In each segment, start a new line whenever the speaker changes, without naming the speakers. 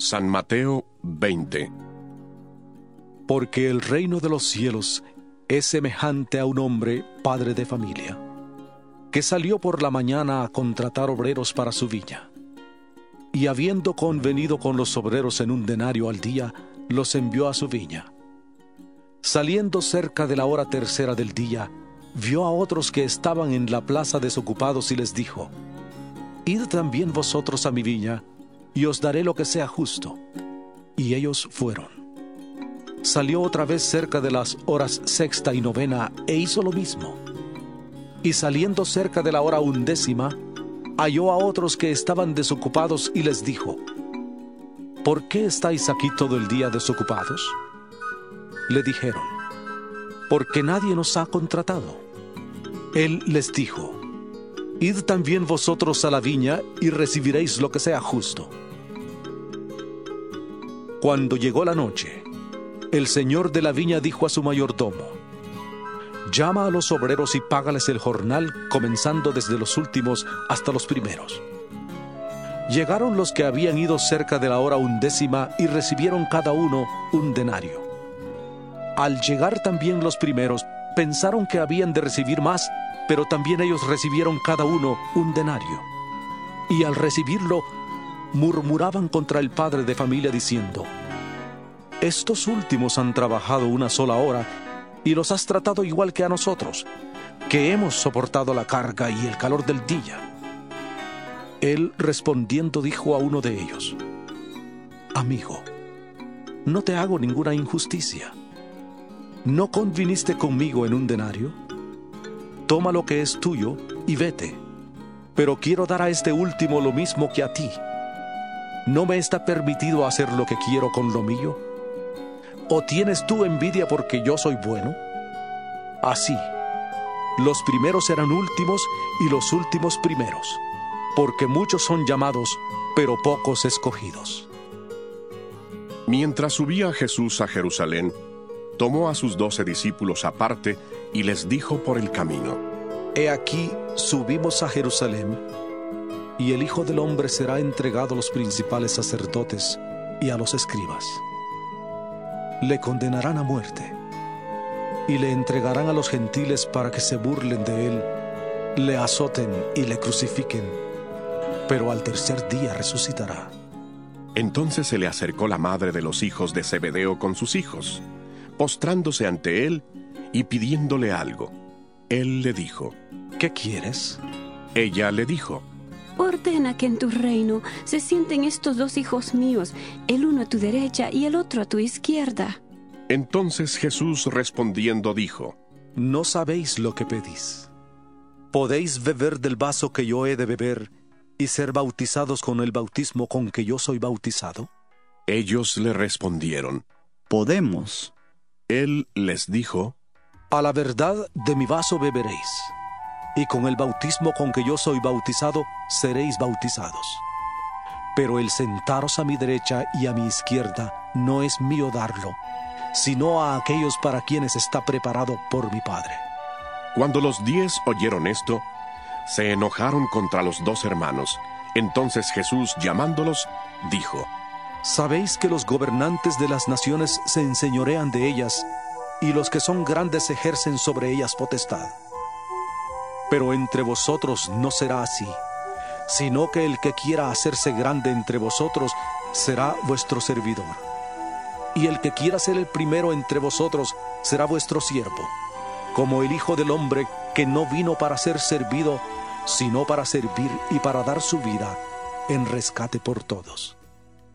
San Mateo 20
Porque el reino de los cielos es semejante a un hombre, padre de familia, que salió por la mañana a contratar obreros para su viña. Y habiendo convenido con los obreros en un denario al día, los envió a su viña. Saliendo cerca de la hora tercera del día, vio a otros que estaban en la plaza desocupados y les dijo, Id también vosotros a mi viña, y os daré lo que sea justo. Y ellos fueron. Salió otra vez cerca de las horas sexta y novena e hizo lo mismo. Y saliendo cerca de la hora undécima, halló a otros que estaban desocupados y les dijo, ¿Por qué estáis aquí todo el día desocupados? Le dijeron, porque nadie nos ha contratado. Él les dijo, Id también vosotros a la viña y recibiréis lo que sea justo. Cuando llegó la noche, el señor de la viña dijo a su mayordomo, Llama a los obreros y págales el jornal, comenzando desde los últimos hasta los primeros. Llegaron los que habían ido cerca de la hora undécima y recibieron cada uno un denario. Al llegar también los primeros, pensaron que habían de recibir más, pero también ellos recibieron cada uno un denario. Y al recibirlo, murmuraban contra el padre de familia diciendo, Estos últimos han trabajado una sola hora y los has tratado igual que a nosotros, que hemos soportado la carga y el calor del día. Él respondiendo dijo a uno de ellos, Amigo, no te hago ninguna injusticia. ¿No conviniste conmigo en un denario? Toma lo que es tuyo y vete. Pero quiero dar a este último lo mismo que a ti. ¿No me está permitido hacer lo que quiero con lo mío? ¿O tienes tú envidia porque yo soy bueno? Así, los primeros serán últimos y los últimos primeros, porque muchos son llamados, pero pocos escogidos.
Mientras subía Jesús a Jerusalén, tomó a sus doce discípulos aparte y les dijo por el camino,
He aquí, subimos a Jerusalén y el Hijo del Hombre será entregado a los principales sacerdotes y a los escribas. Le condenarán a muerte y le entregarán a los gentiles para que se burlen de él, le azoten y le crucifiquen, pero al tercer día resucitará.
Entonces se le acercó la madre de los hijos de Zebedeo con sus hijos, postrándose ante él y pidiéndole algo. Él le dijo,
¿Qué quieres?
Ella le dijo,
Ordena que en tu reino se sienten estos dos hijos míos, el uno a tu derecha y el otro a tu izquierda.
Entonces Jesús respondiendo dijo,
No sabéis lo que pedís. ¿Podéis beber del vaso que yo he de beber y ser bautizados con el bautismo con que yo soy bautizado?
Ellos le respondieron,
Podemos.
Él les dijo,
A la verdad de mi vaso beberéis y con el bautismo con que yo soy bautizado seréis bautizados. Pero el sentaros a mi derecha y a mi izquierda no es mío darlo, sino a aquellos para quienes está preparado por mi Padre.
Cuando los diez oyeron esto, se enojaron contra los dos hermanos. Entonces Jesús, llamándolos, dijo,
Sabéis que los gobernantes de las naciones se enseñorean de ellas, y los que son grandes ejercen sobre ellas potestad. Pero entre vosotros no será así, sino que el que quiera hacerse grande entre vosotros será vuestro servidor. Y el que quiera ser el primero entre vosotros será vuestro siervo, como el Hijo del Hombre que no vino para ser servido, sino para servir y para dar su vida en rescate por todos.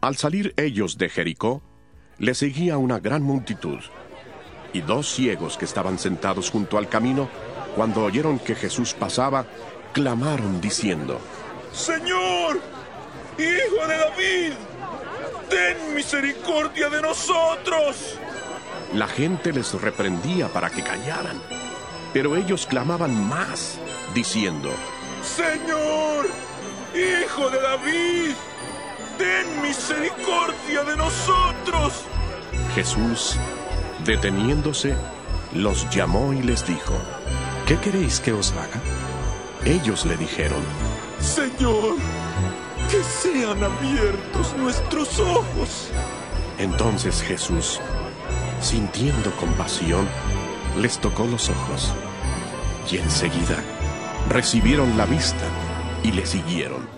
Al salir ellos de Jericó, le seguía una gran multitud, y dos ciegos que estaban sentados junto al camino cuando oyeron que Jesús pasaba, clamaron diciendo,
Señor, Hijo de David, ten misericordia de nosotros.
La gente les reprendía para que callaran, pero ellos clamaban más, diciendo,
Señor, Hijo de David, ten misericordia de nosotros.
Jesús, deteniéndose, los llamó y les dijo,
¿Qué queréis que os haga?
ellos le dijeron,
Señor, que sean abiertos nuestros ojos.
Entonces Jesús, sintiendo compasión, les tocó los ojos y enseguida recibieron la vista y le siguieron.